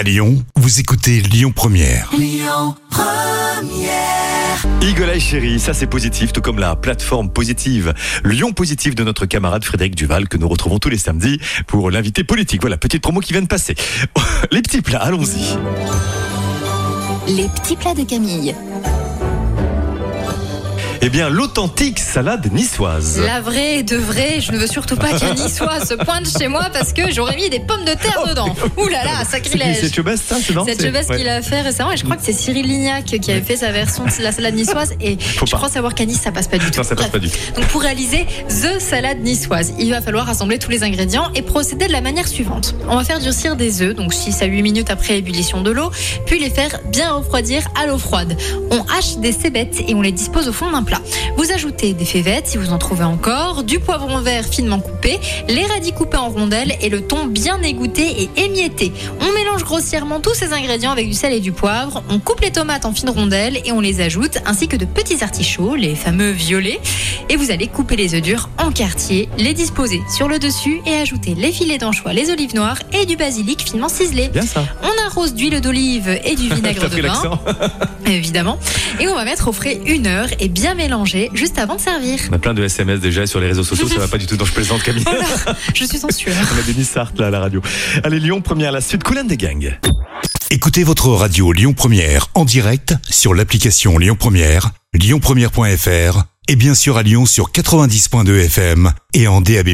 À Lyon, vous écoutez Lyon Première. Eagle Chérie, ça c'est positif, tout comme la plateforme positive Lyon Positif de notre camarade Frédéric Duval que nous retrouvons tous les samedis pour l'invité politique. Voilà, petite promo qui vient de passer. Les petits plats, allons-y. Les petits plats de Camille. Eh bien, l'authentique salade niçoise. La vraie de vraie, je ne veux surtout pas qu'un niçois se pointe chez moi parce que j'aurais mis des pommes de terre dedans. Ouh là là, sacrilège. C'est Chebest, ça, c'est non C'est Chebest ouais. qui l'a fait récemment et je crois que c'est Cyril Lignac qui avait fait sa version de la salade niçoise et Faut je pas. crois savoir qu'à Nice ça passe pas du tout. Non, ça passe pas du tout. Donc pour réaliser The Salade niçoise, il va falloir rassembler tous les ingrédients et procéder de la manière suivante. On va faire durcir des œufs, donc 6 à 8 minutes après ébullition de l'eau, puis les faire bien refroidir à l'eau froide. On hache des cébettes et on les dispose au fond d'un plat. Vous ajoutez des févettes si vous en trouvez encore, du poivron vert finement coupé, les radis coupés en rondelles et le thon bien égoutté et émietté. On mélange grossièrement tous ces ingrédients avec du sel et du poivre, on coupe les tomates en fines rondelles et on les ajoute, ainsi que de petits artichauts, les fameux violets. Et vous allez couper les œufs durs en quartier, les disposer sur le dessus et ajouter les filets d'anchois, les olives noires et du basilic finement ciselé. Bien ça. On arrose d'huile d'olive et du vinaigre de vin, l'accent. évidemment. Et on va mettre au frais une heure et bien mélanger juste avant de servir. On a plein de SMS déjà sur les réseaux sociaux, ça va pas du tout. Donc je plaisante Camille. Oh là, je suis en sueur. On a Denis Sartre là à la radio. Allez, Lyon, première, la suite. Coulant des gangs. Écoutez votre radio Lyon Première en direct sur l'application Lyon Première, lyonpremière.fr et bien sûr à Lyon sur 90.2 FM et en DAB+.